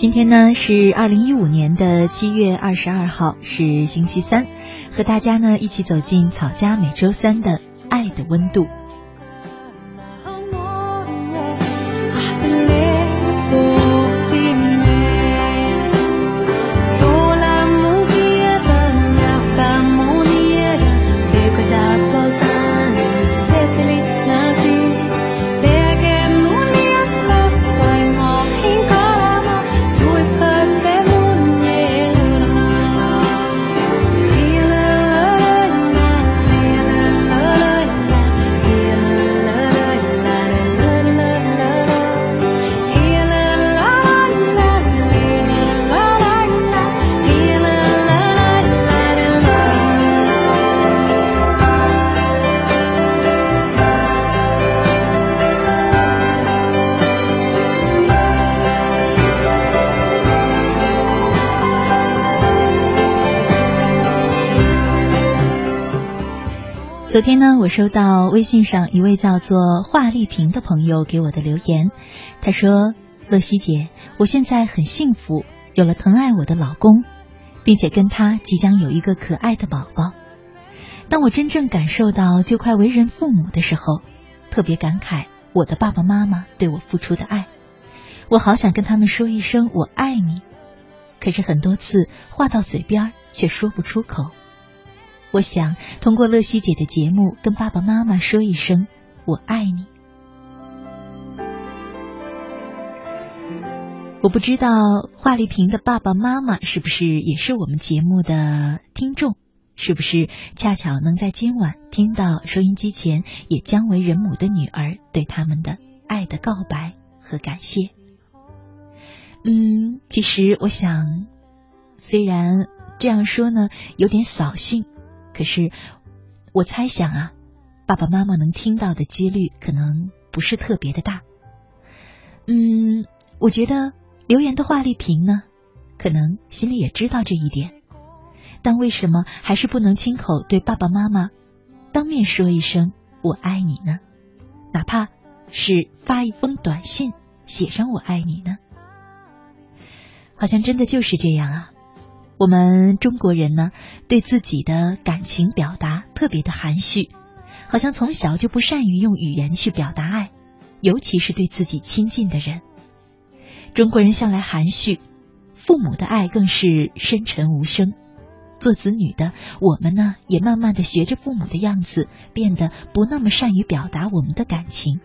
今天呢是二零一五年的七月二十二号，是星期三，和大家呢一起走进草家每周三的爱的温度。我收到微信上一位叫做华丽萍的朋友给我的留言，他说：“乐西姐，我现在很幸福，有了疼爱我的老公，并且跟他即将有一个可爱的宝宝。当我真正感受到就快为人父母的时候，特别感慨我的爸爸妈妈对我付出的爱，我好想跟他们说一声我爱你，可是很多次话到嘴边却说不出口。”我想通过乐西姐的节目跟爸爸妈妈说一声“我爱你”。我不知道华丽萍的爸爸妈妈是不是也是我们节目的听众，是不是恰巧能在今晚听到收音机前也将为人母的女儿对他们的爱的告白和感谢？嗯，其实我想，虽然这样说呢有点扫兴。可是，我猜想啊，爸爸妈妈能听到的几率可能不是特别的大。嗯，我觉得留言的华丽萍呢，可能心里也知道这一点，但为什么还是不能亲口对爸爸妈妈当面说一声“我爱你”呢？哪怕是发一封短信，写上“我爱你”呢？好像真的就是这样啊。我们中国人呢，对自己的感情表达特别的含蓄，好像从小就不善于用语言去表达爱，尤其是对自己亲近的人。中国人向来含蓄，父母的爱更是深沉无声。做子女的我们呢，也慢慢的学着父母的样子，变得不那么善于表达我们的感情。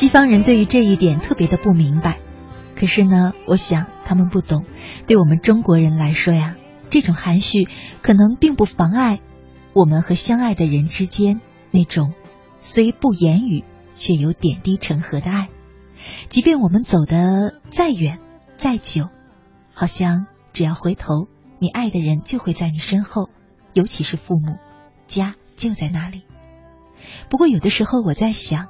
西方人对于这一点特别的不明白，可是呢，我想他们不懂。对我们中国人来说呀，这种含蓄可能并不妨碍我们和相爱的人之间那种虽不言语却有点滴成河的爱。即便我们走得再远再久，好像只要回头，你爱的人就会在你身后，尤其是父母，家就在那里。不过有的时候我在想。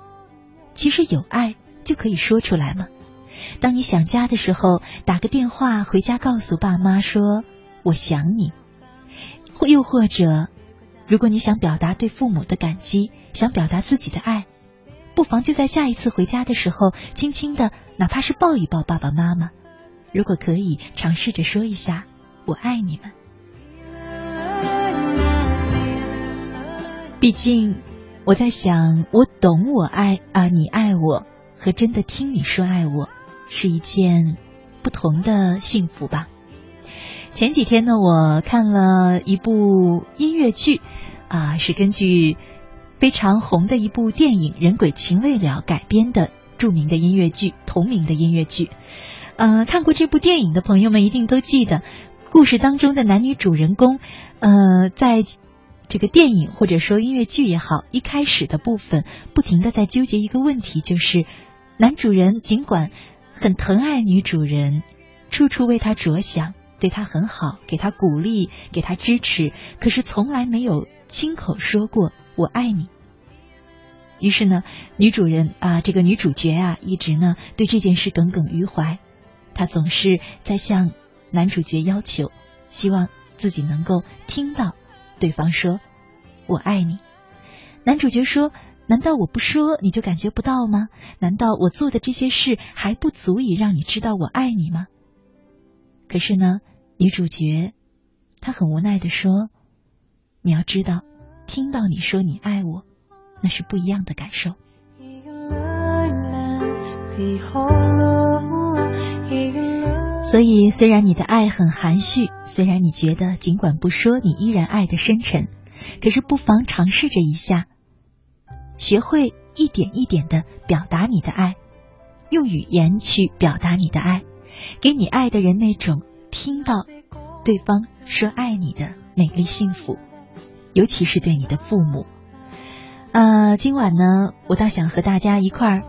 其实有爱就可以说出来吗？当你想家的时候，打个电话回家，告诉爸妈说我想你；或又或者，如果你想表达对父母的感激，想表达自己的爱，不妨就在下一次回家的时候，轻轻的，哪怕是抱一抱爸爸妈妈。如果可以，尝试着说一下我爱你们。毕竟。我在想，我懂我爱啊，你爱我，和真的听你说爱我，是一件不同的幸福吧。前几天呢，我看了一部音乐剧，啊，是根据非常红的一部电影《人鬼情未了》改编的著名的音乐剧，同名的音乐剧。呃，看过这部电影的朋友们一定都记得，故事当中的男女主人公，呃，在。这个电影或者说音乐剧也好，一开始的部分不停的在纠结一个问题，就是男主人尽管很疼爱女主人，处处为她着想，对她很好，给她鼓励，给她支持，可是从来没有亲口说过我爱你。于是呢，女主人啊，这个女主角啊，一直呢对这件事耿耿于怀，她总是在向男主角要求，希望自己能够听到。对方说：“我爱你。”男主角说：“难道我不说你就感觉不到吗？难道我做的这些事还不足以让你知道我爱你吗？可是呢，女主角她很无奈的说：“你要知道，听到你说你爱我，那是不一样的感受。”所以，虽然你的爱很含蓄，虽然你觉得尽管不说你依然爱的深沉，可是不妨尝试着一下，学会一点一点的表达你的爱，用语言去表达你的爱，给你爱的人那种听到对方说爱你的美丽幸福，尤其是对你的父母。呃，今晚呢，我倒想和大家一块儿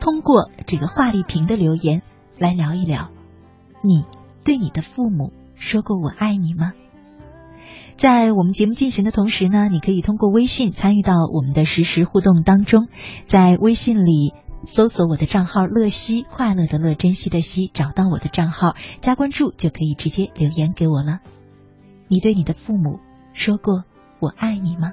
通过这个华丽萍的留言。来聊一聊，你对你的父母说过我爱你吗？在我们节目进行的同时呢，你可以通过微信参与到我们的实时互动当中，在微信里搜索我的账号“乐西”，快乐的乐，珍惜的惜，找到我的账号加关注，就可以直接留言给我了。你对你的父母说过我爱你吗？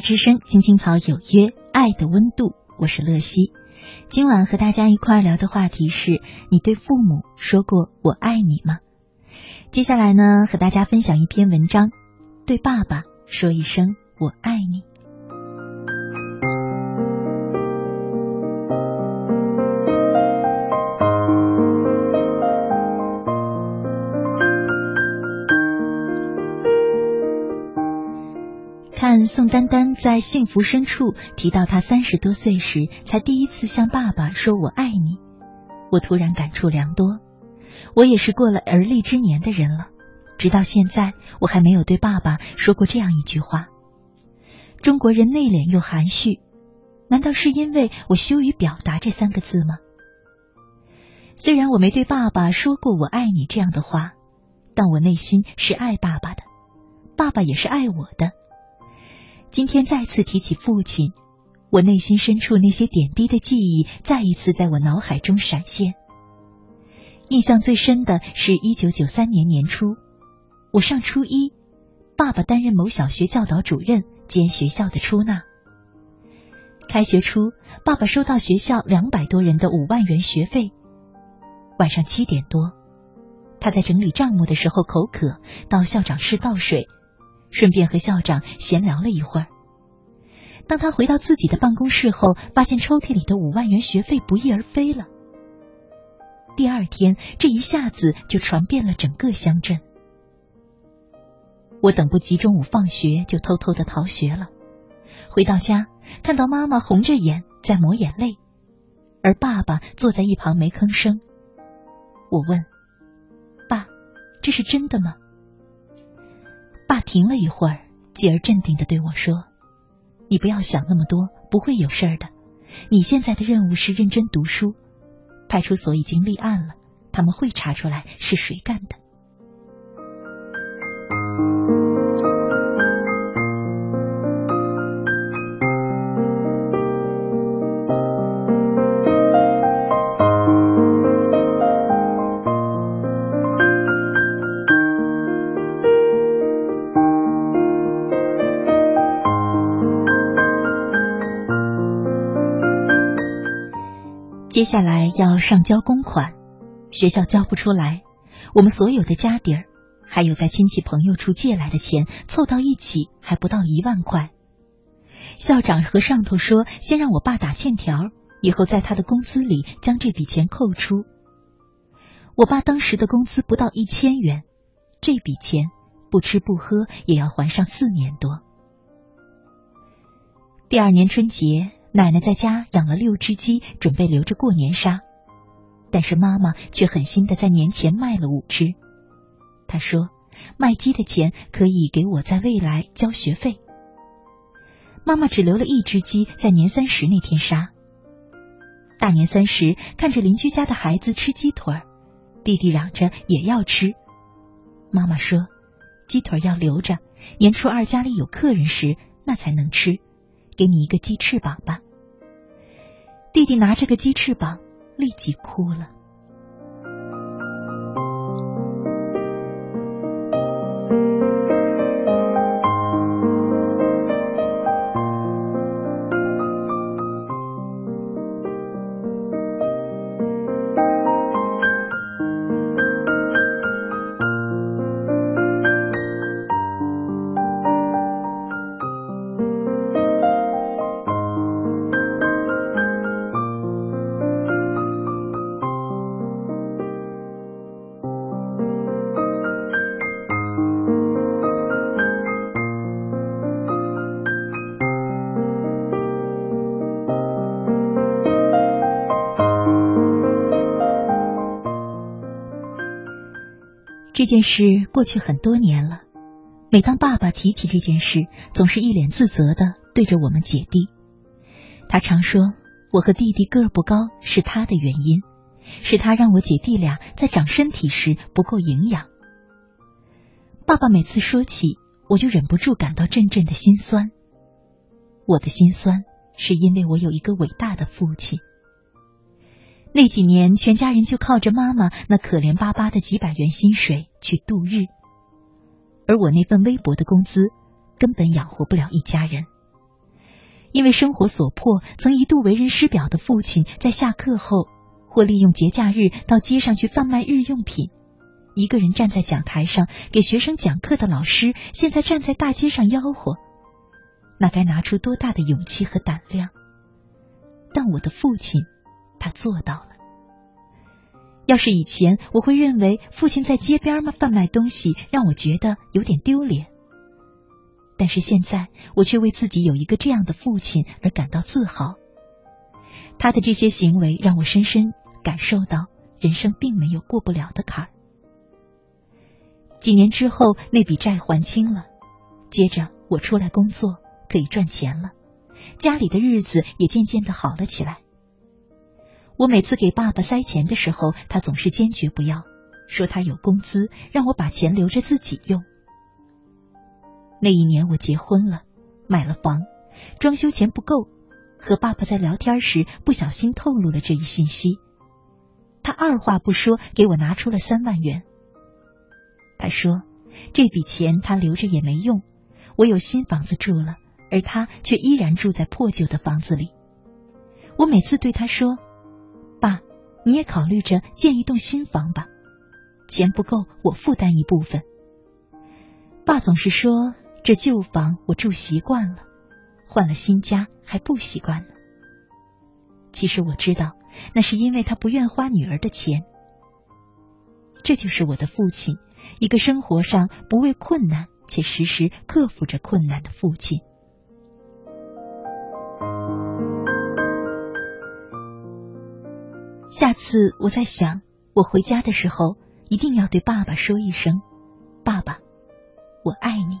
之声，青青草有约，爱的温度，我是乐西。今晚和大家一块聊的话题是你对父母说过我爱你吗？接下来呢，和大家分享一篇文章，对爸爸说一声我爱你。宋丹丹在《幸福深处》提到，她三十多岁时才第一次向爸爸说“我爱你”，我突然感触良多。我也是过了而立之年的人了，直到现在，我还没有对爸爸说过这样一句话。中国人内敛又含蓄，难道是因为我羞于表达这三个字吗？虽然我没对爸爸说过“我爱你”这样的话，但我内心是爱爸爸的，爸爸也是爱我的。今天再次提起父亲，我内心深处那些点滴的记忆再一次在我脑海中闪现。印象最深的是一九九三年年初，我上初一，爸爸担任某小学教导主任兼学校的出纳。开学初，爸爸收到学校两百多人的五万元学费。晚上七点多，他在整理账目的时候口渴，到校长室倒水。顺便和校长闲聊了一会儿。当他回到自己的办公室后，发现抽屉里的五万元学费不翼而飞了。第二天，这一下子就传遍了整个乡镇。我等不及中午放学，就偷偷的逃学了。回到家，看到妈妈红着眼在抹眼泪，而爸爸坐在一旁没吭声。我问：“爸，这是真的吗？”爸停了一会儿，继而镇定的对我说：“你不要想那么多，不会有事儿的。你现在的任务是认真读书。派出所已经立案了，他们会查出来是谁干的。”接下来要上交公款，学校交不出来，我们所有的家底儿，还有在亲戚朋友处借来的钱，凑到一起还不到一万块。校长和上头说，先让我爸打欠条，以后在他的工资里将这笔钱扣除。我爸当时的工资不到一千元，这笔钱不吃不喝也要还上四年多。第二年春节。奶奶在家养了六只鸡，准备留着过年杀，但是妈妈却狠心的在年前卖了五只。她说，卖鸡的钱可以给我在未来交学费。妈妈只留了一只鸡，在年三十那天杀。大年三十，看着邻居家的孩子吃鸡腿儿，弟弟嚷着也要吃。妈妈说，鸡腿要留着，年初二家里有客人时那才能吃。给你一个鸡翅膀吧。弟弟拿着个鸡翅膀，立即哭了。这件事过去很多年了，每当爸爸提起这件事，总是一脸自责的对着我们姐弟。他常说我和弟弟个不高是他的原因，是他让我姐弟俩在长身体时不够营养。爸爸每次说起，我就忍不住感到阵阵的心酸。我的心酸是因为我有一个伟大的父亲。那几年，全家人就靠着妈妈那可怜巴巴的几百元薪水去度日，而我那份微薄的工资根本养活不了一家人。因为生活所迫，曾一度为人师表的父亲，在下课后或利用节假日到街上去贩卖日用品，一个人站在讲台上给学生讲课的老师，现在站在大街上吆喝，那该拿出多大的勇气和胆量？但我的父亲。他做到了。要是以前，我会认为父亲在街边嘛贩卖东西，让我觉得有点丢脸。但是现在，我却为自己有一个这样的父亲而感到自豪。他的这些行为让我深深感受到，人生并没有过不了的坎儿。几年之后，那笔债还清了，接着我出来工作，可以赚钱了，家里的日子也渐渐的好了起来。我每次给爸爸塞钱的时候，他总是坚决不要，说他有工资，让我把钱留着自己用。那一年我结婚了，买了房，装修钱不够，和爸爸在聊天时不小心透露了这一信息，他二话不说给我拿出了三万元。他说这笔钱他留着也没用，我有新房子住了，而他却依然住在破旧的房子里。我每次对他说。爸，你也考虑着建一栋新房吧，钱不够，我负担一部分。爸总是说这旧房我住习惯了，换了新家还不习惯呢。其实我知道，那是因为他不愿花女儿的钱。这就是我的父亲，一个生活上不畏困难且时时克服着困难的父亲。下次我在想，我回家的时候一定要对爸爸说一声：“爸爸，我爱你。”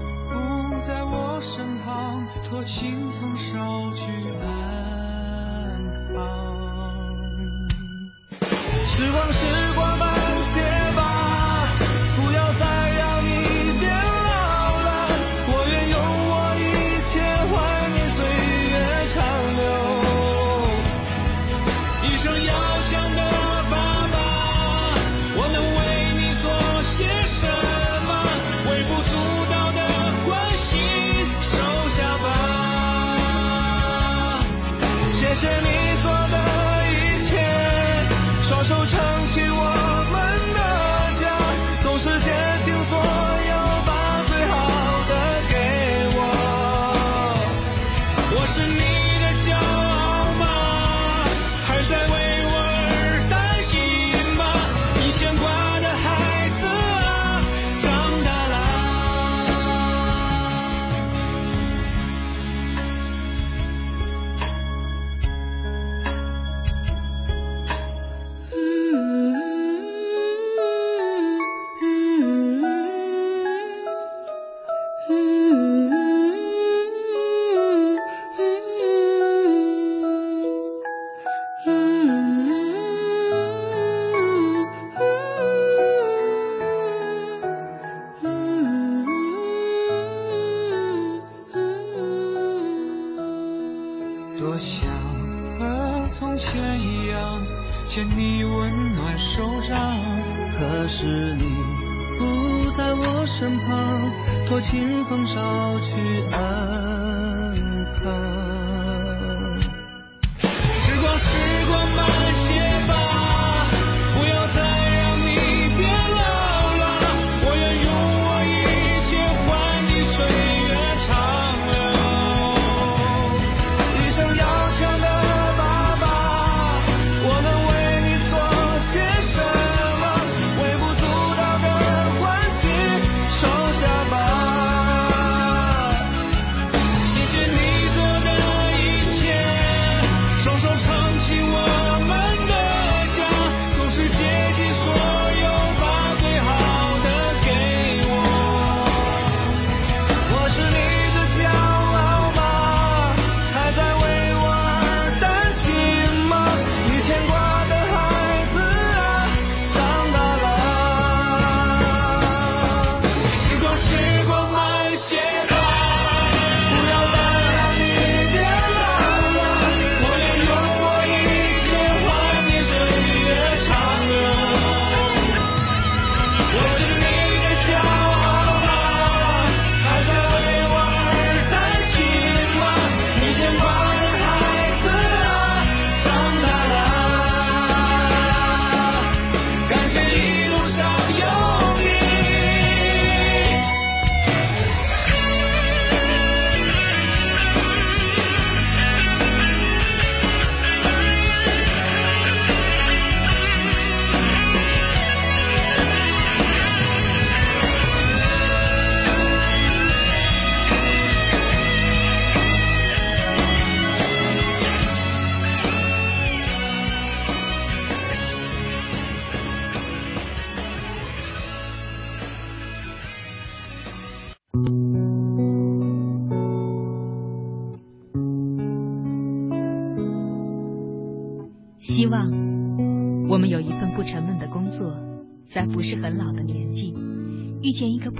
在我身旁，托清风捎去安康。时光是。身旁，托清风捎去安康。时光，时光慢。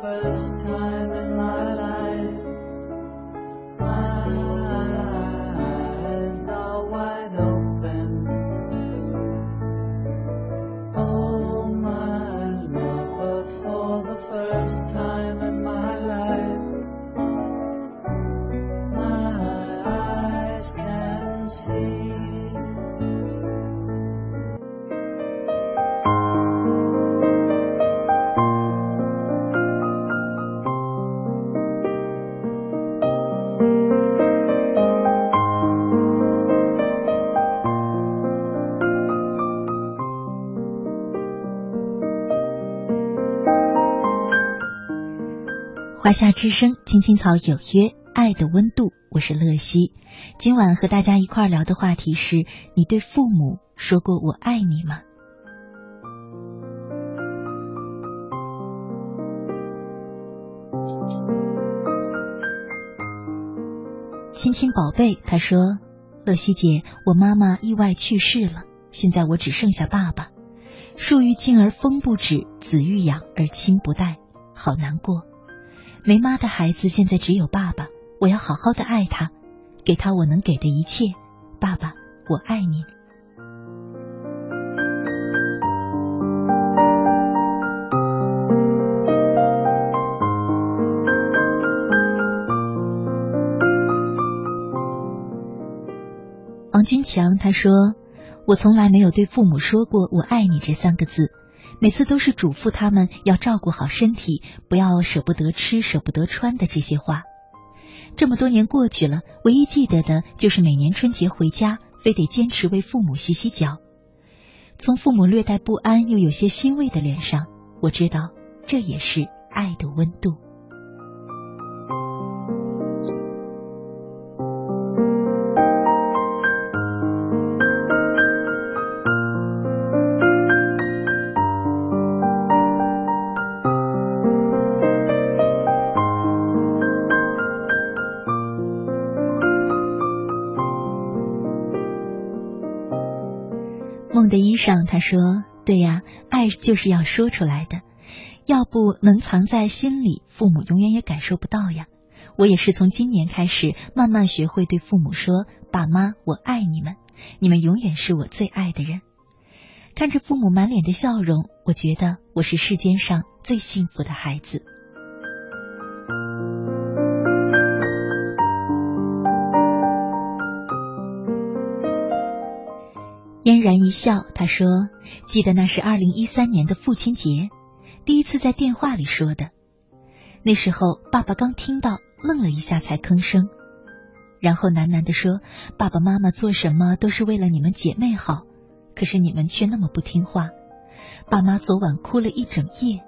first time. 华夏之声，青青草有约，爱的温度，我是乐西。今晚和大家一块聊的话题是：你对父母说过我爱你吗？亲亲宝贝，他说：“乐西姐，我妈妈意外去世了，现在我只剩下爸爸。树欲静而风不止，子欲养而亲不待，好难过。”没妈的孩子现在只有爸爸，我要好好的爱他，给他我能给的一切。爸爸，我爱你。王军强他说：“我从来没有对父母说过‘我爱你’这三个字。”每次都是嘱咐他们要照顾好身体，不要舍不得吃、舍不得穿的这些话。这么多年过去了，唯一记得的就是每年春节回家，非得坚持为父母洗洗脚。从父母略带不安又有些欣慰的脸上，我知道这也是爱的温度。说：“对呀，爱就是要说出来的，要不能藏在心里，父母永远也感受不到呀。我也是从今年开始，慢慢学会对父母说：‘爸妈，我爱你们，你们永远是我最爱的人。’看着父母满脸的笑容，我觉得我是世间上最幸福的孩子。”嫣然一笑，他说：“记得那是二零一三年的父亲节，第一次在电话里说的。那时候爸爸刚听到，愣了一下才吭声，然后喃喃的说：‘爸爸妈妈做什么都是为了你们姐妹好，可是你们却那么不听话。’爸妈昨晚哭了一整夜。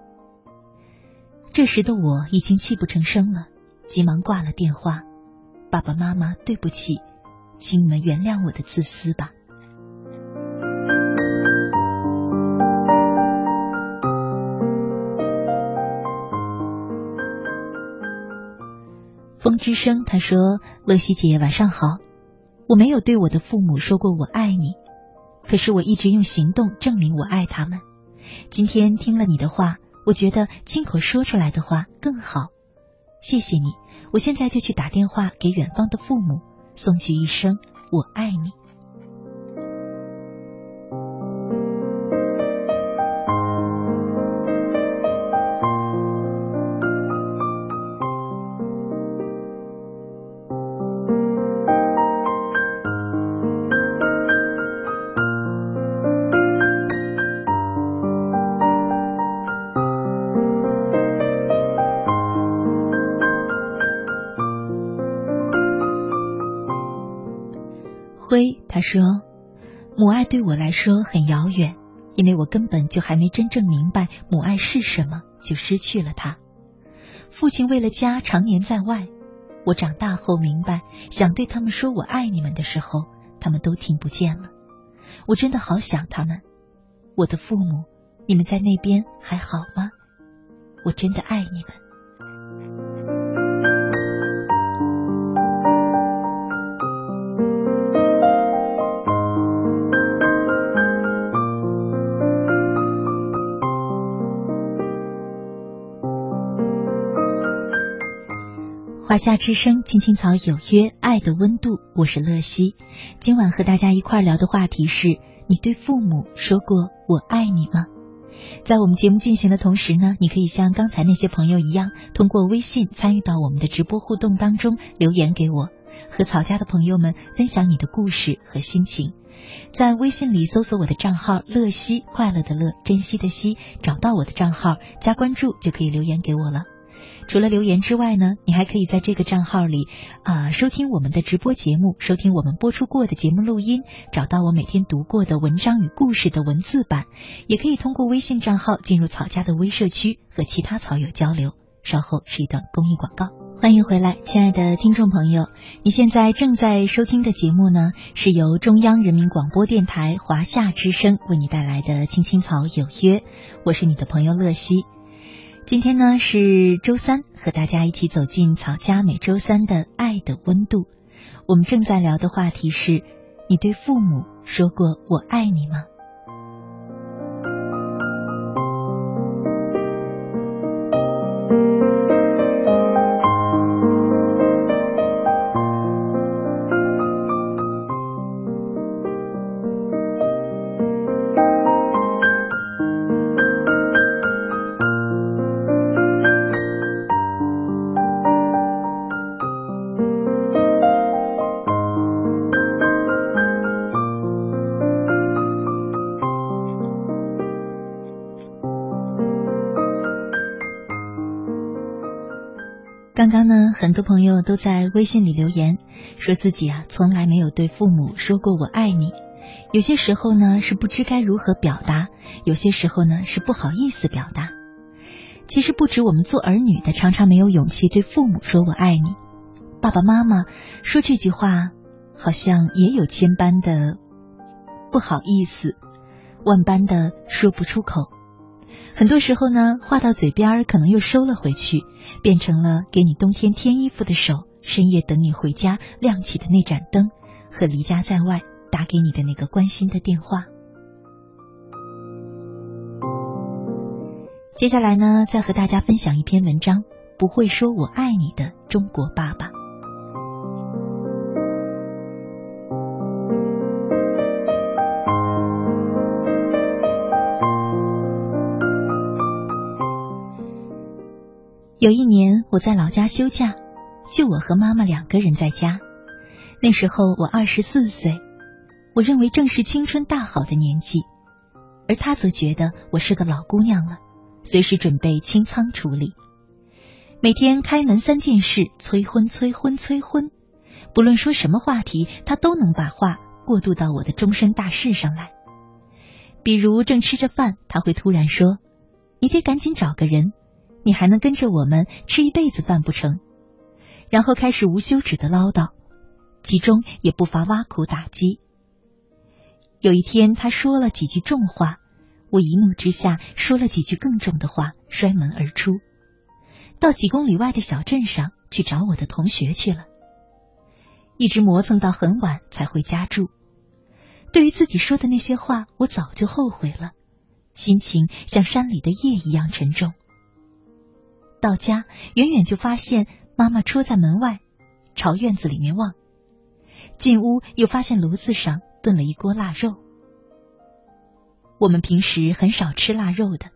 这时的我已经泣不成声了，急忙挂了电话。爸爸妈妈，对不起，请你们原谅我的自私吧。”风之声，他说：“乐西姐，晚上好。我没有对我的父母说过我爱你，可是我一直用行动证明我爱他们。今天听了你的话，我觉得亲口说出来的话更好。谢谢你，我现在就去打电话给远方的父母，送去一声我爱你。”就还没真正明白母爱是什么，就失去了它。父亲为了家常年在外，我长大后明白，想对他们说我爱你们的时候，他们都听不见了。我真的好想他们，我的父母，你们在那边还好吗？我真的爱你们。华夏之声，青青草有约，爱的温度，我是乐西。今晚和大家一块聊的话题是：你对父母说过我爱你吗？在我们节目进行的同时呢，你可以像刚才那些朋友一样，通过微信参与到我们的直播互动当中，留言给我，和曹家的朋友们分享你的故事和心情。在微信里搜索我的账号“乐西”，快乐的乐，珍惜的惜，找到我的账号加关注就可以留言给我了。除了留言之外呢，你还可以在这个账号里啊收听我们的直播节目，收听我们播出过的节目录音，找到我每天读过的文章与故事的文字版，也可以通过微信账号进入草家的微社区和其他草友交流。稍后是一段公益广告，欢迎回来，亲爱的听众朋友，你现在正在收听的节目呢，是由中央人民广播电台华夏之声为你带来的《青青草有约》，我是你的朋友乐西。今天呢是周三，和大家一起走进草家每周三的爱的温度。我们正在聊的话题是：你对父母说过“我爱你”吗？刚呢很多朋友都在微信里留言，说自己啊从来没有对父母说过我爱你。有些时候呢是不知该如何表达，有些时候呢是不好意思表达。其实不止我们做儿女的，常常没有勇气对父母说我爱你。爸爸妈妈说这句话，好像也有千般的不好意思，万般的说不出口。很多时候呢，话到嘴边可能又收了回去，变成了给你冬天添衣服的手，深夜等你回家亮起的那盏灯，和离家在外打给你的那个关心的电话。接下来呢，再和大家分享一篇文章：不会说我爱你的中国爸爸。有一年，我在老家休假，就我和妈妈两个人在家。那时候我二十四岁，我认为正是青春大好的年纪，而他则觉得我是个老姑娘了，随时准备清仓处理。每天开门三件事：催婚、催婚、催婚。不论说什么话题，他都能把话过渡到我的终身大事上来。比如正吃着饭，他会突然说：“你得赶紧找个人。”你还能跟着我们吃一辈子饭不成？然后开始无休止的唠叨，其中也不乏挖苦打击。有一天，他说了几句重话，我一怒之下说了几句更重的话，摔门而出，到几公里外的小镇上去找我的同学去了，一直磨蹭到很晚才回家住。对于自己说的那些话，我早就后悔了，心情像山里的夜一样沉重。到家，远远就发现妈妈戳在门外，朝院子里面望。进屋又发现炉子上炖了一锅腊肉。我们平时很少吃腊肉的，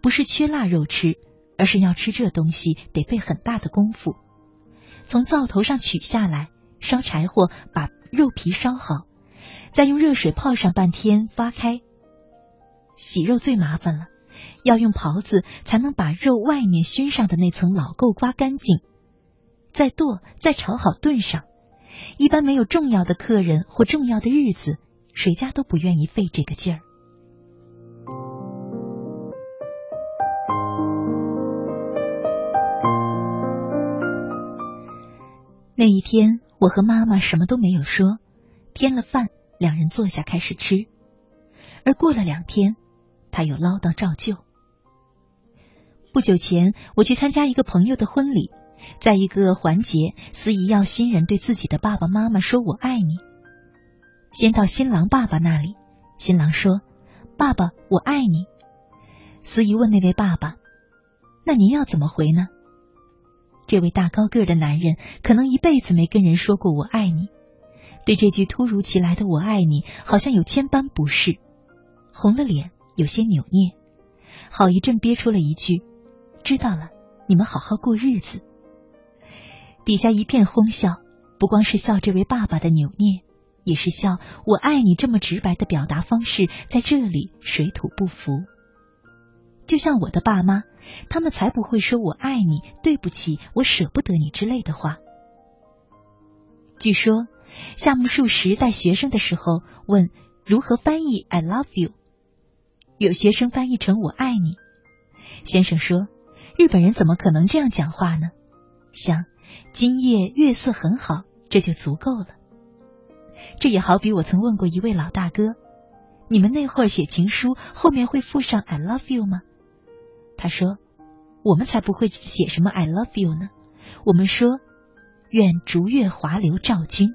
不是缺腊肉吃，而是要吃这东西得费很大的功夫。从灶头上取下来，烧柴火把肉皮烧好，再用热水泡上半天发开。洗肉最麻烦了。要用刨子才能把肉外面熏上的那层老垢刮干净，再剁，再炒好炖上。一般没有重要的客人或重要的日子，谁家都不愿意费这个劲儿。那一天，我和妈妈什么都没有说，添了饭，两人坐下开始吃。而过了两天，他又唠叨照旧。不久前，我去参加一个朋友的婚礼，在一个环节，司仪要新人对自己的爸爸妈妈说“我爱你”。先到新郎爸爸那里，新郎说：“爸爸，我爱你。”司仪问那位爸爸：“那您要怎么回呢？”这位大高个的男人可能一辈子没跟人说过“我爱你”，对这句突如其来的“我爱你”好像有千般不适，红了脸，有些扭捏，好一阵憋出了一句：“知道了，你们好好过日子。”底下一片哄笑，不光是笑这位爸爸的扭捏。也是笑我爱你这么直白的表达方式，在这里水土不服。就像我的爸妈，他们才不会说我爱你、对不起、我舍不得你之类的话。据说夏目漱石带学生的时候问如何翻译 "I love you"，有学生翻译成我爱你。先生说，日本人怎么可能这样讲话呢？想今夜月色很好，这就足够了。这也好比我曾问过一位老大哥：“你们那会儿写情书后面会附上 ‘I love you’ 吗？”他说：“我们才不会写什么 ‘I love you’ 呢，我们说‘愿逐月华流照君’。”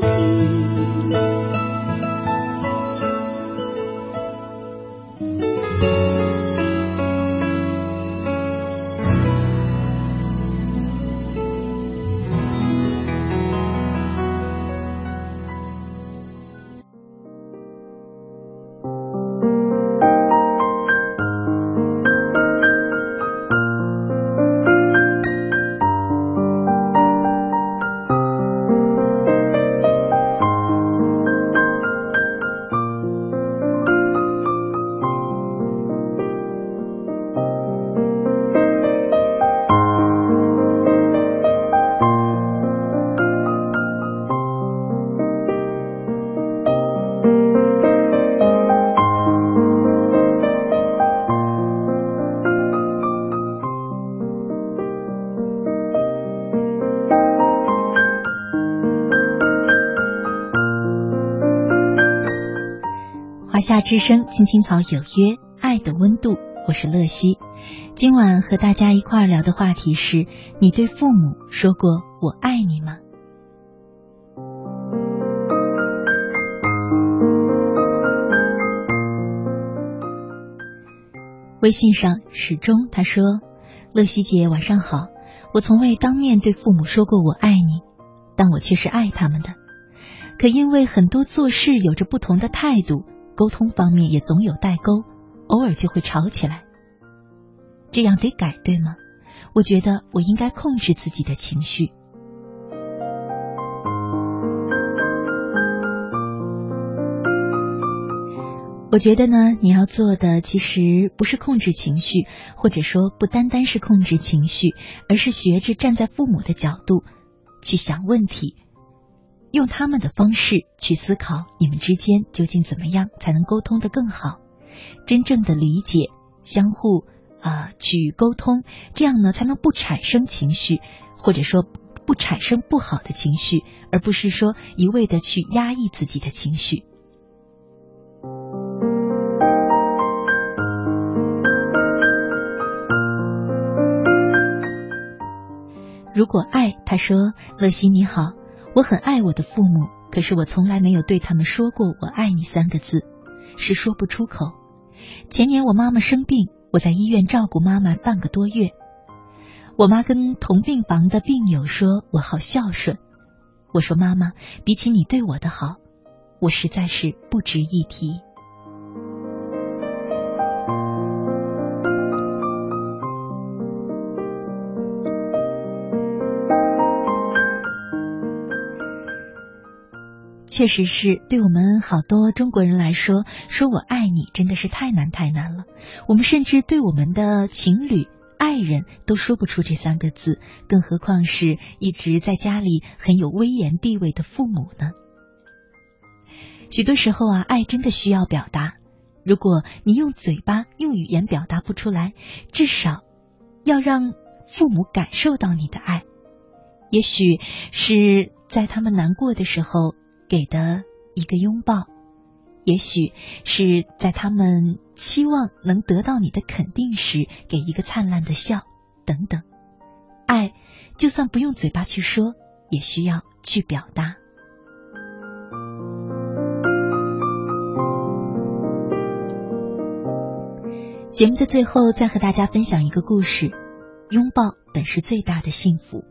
天之声青青草有约，爱的温度，我是乐西。今晚和大家一块儿聊的话题是：你对父母说过“我爱你”吗？微信上始终他说：“乐西姐晚上好，我从未当面对父母说过我爱你，但我却是爱他们的。可因为很多做事有着不同的态度。”沟通方面也总有代沟，偶尔就会吵起来。这样得改，对吗？我觉得我应该控制自己的情绪。我觉得呢，你要做的其实不是控制情绪，或者说不单单是控制情绪，而是学着站在父母的角度去想问题。用他们的方式去思考，你们之间究竟怎么样才能沟通的更好？真正的理解，相互啊去沟通，这样呢才能不产生情绪，或者说不产生不好的情绪，而不是说一味的去压抑自己的情绪。如果爱，他说：“乐西你好。”我很爱我的父母，可是我从来没有对他们说过“我爱你”三个字，是说不出口。前年我妈妈生病，我在医院照顾妈妈半个多月。我妈跟同病房的病友说我好孝顺，我说妈妈，比起你对我的好，我实在是不值一提。确实是对我们好多中国人来说，说我爱你真的是太难太难了。我们甚至对我们的情侣、爱人都说不出这三个字，更何况是一直在家里很有威严地位的父母呢？许多时候啊，爱真的需要表达。如果你用嘴巴、用语言表达不出来，至少要让父母感受到你的爱。也许是在他们难过的时候。给的一个拥抱，也许是在他们期望能得到你的肯定时，给一个灿烂的笑，等等。爱就算不用嘴巴去说，也需要去表达。节目的最后，再和大家分享一个故事：拥抱本是最大的幸福。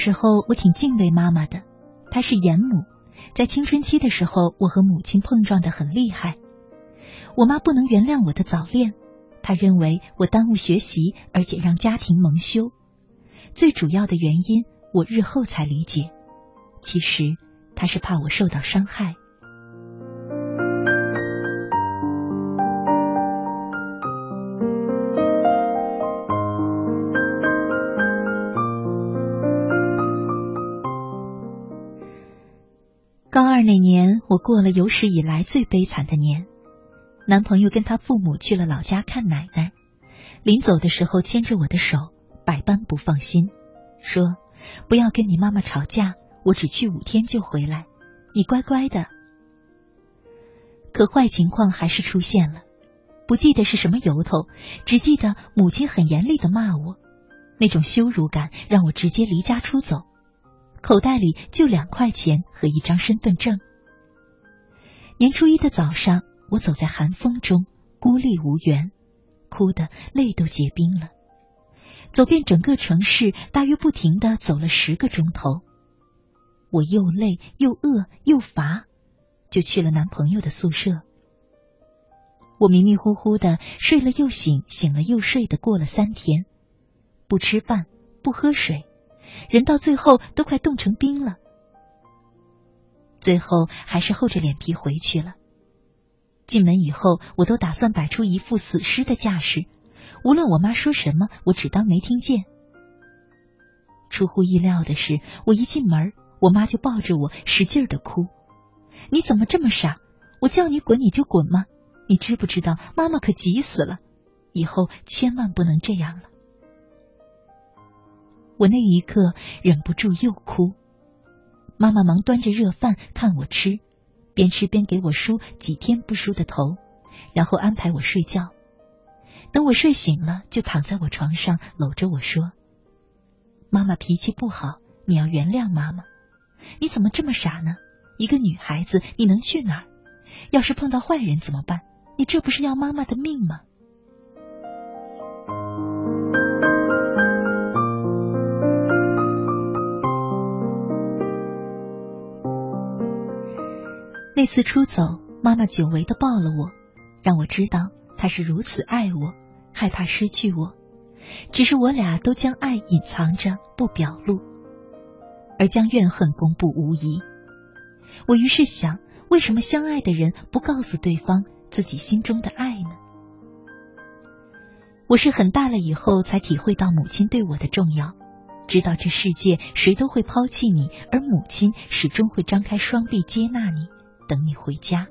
时候我挺敬畏妈妈的，她是严母，在青春期的时候，我和母亲碰撞的很厉害。我妈不能原谅我的早恋，她认为我耽误学习，而且让家庭蒙羞。最主要的原因，我日后才理解，其实她是怕我受到伤害。那年，我过了有史以来最悲惨的年。男朋友跟他父母去了老家看奶奶，临走的时候牵着我的手，百般不放心，说：“不要跟你妈妈吵架，我只去五天就回来，你乖乖的。”可坏情况还是出现了，不记得是什么由头，只记得母亲很严厉的骂我，那种羞辱感让我直接离家出走。口袋里就两块钱和一张身份证。年初一的早上，我走在寒风中，孤立无援，哭得泪都结冰了。走遍整个城市，大约不停的走了十个钟头。我又累又饿又乏，就去了男朋友的宿舍。我迷迷糊糊的睡了又醒，醒了又睡的过了三天，不吃饭，不喝水。人到最后都快冻成冰了，最后还是厚着脸皮回去了。进门以后，我都打算摆出一副死尸的架势，无论我妈说什么，我只当没听见。出乎意料的是，我一进门，我妈就抱着我使劲的哭：“你怎么这么傻？我叫你滚你就滚吗？你知不知道妈妈可急死了？以后千万不能这样了。”我那一刻忍不住又哭，妈妈忙端着热饭看我吃，边吃边给我梳几天不梳的头，然后安排我睡觉。等我睡醒了，就躺在我床上搂着我说：“妈妈脾气不好，你要原谅妈妈。你怎么这么傻呢？一个女孩子你能去哪儿？要是碰到坏人怎么办？你这不是要妈妈的命吗？”那次出走，妈妈久违的抱了我，让我知道她是如此爱我，害怕失去我。只是我俩都将爱隐藏着不表露，而将怨恨公布无疑。我于是想，为什么相爱的人不告诉对方自己心中的爱呢？我是很大了以后才体会到母亲对我的重要，知道这世界谁都会抛弃你，而母亲始终会张开双臂接纳你。等你回家。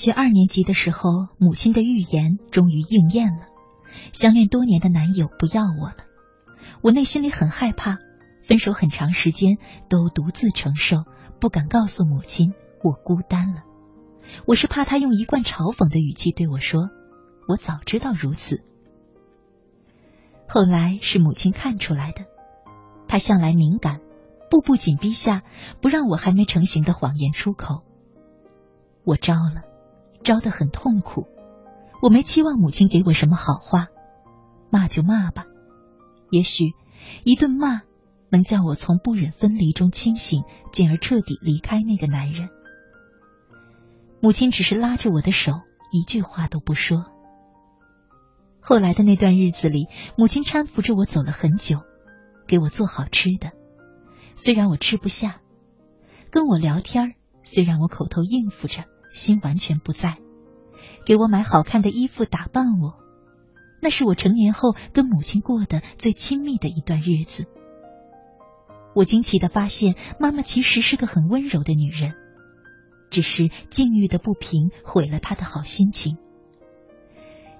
学二年级的时候，母亲的预言终于应验了，相恋多年的男友不要我了。我内心里很害怕，分手很长时间都独自承受，不敢告诉母亲我孤单了。我是怕他用一贯嘲讽的语气对我说：“我早知道如此。”后来是母亲看出来的，她向来敏感，步步紧逼下，不让我还没成型的谎言出口。我招了，招得很痛苦。我没期望母亲给我什么好话，骂就骂吧，也许一顿骂能叫我从不忍分离中清醒，进而彻底离开那个男人。母亲只是拉着我的手，一句话都不说。后来的那段日子里，母亲搀扶着我走了很久，给我做好吃的，虽然我吃不下；跟我聊天虽然我口头应付着，心完全不在；给我买好看的衣服打扮我，那是我成年后跟母亲过的最亲密的一段日子。我惊奇的发现，妈妈其实是个很温柔的女人。只是境遇的不平毁了她的好心情。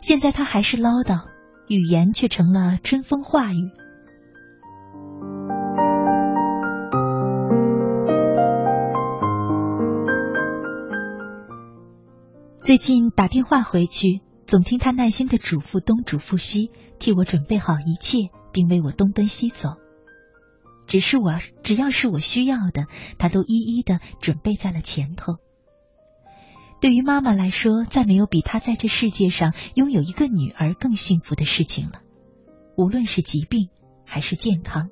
现在他还是唠叨，语言却成了春风化雨。最近打电话回去，总听他耐心的嘱咐东嘱咐西，替我准备好一切，并为我东奔西走。只是我，只要是我需要的，他都一一的准备在了前头。对于妈妈来说，再没有比她在这世界上拥有一个女儿更幸福的事情了。无论是疾病还是健康，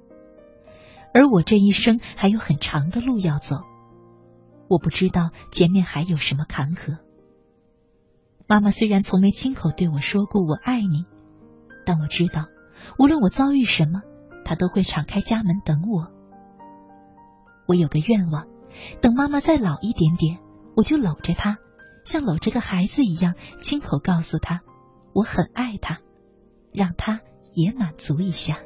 而我这一生还有很长的路要走，我不知道前面还有什么坎坷。妈妈虽然从没亲口对我说过“我爱你”，但我知道，无论我遭遇什么。他都会敞开家门等我。我有个愿望，等妈妈再老一点点，我就搂着她，像搂着个孩子一样，亲口告诉她，我很爱她，让她也满足一下。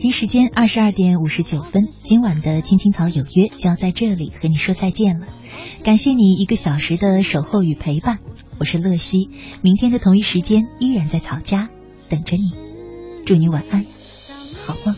北京时间二十二点五十九分，今晚的《青青草有约》就要在这里和你说再见了。感谢你一个小时的守候与陪伴，我是乐西，明天的同一时间依然在草家等着你。祝你晚安，好梦。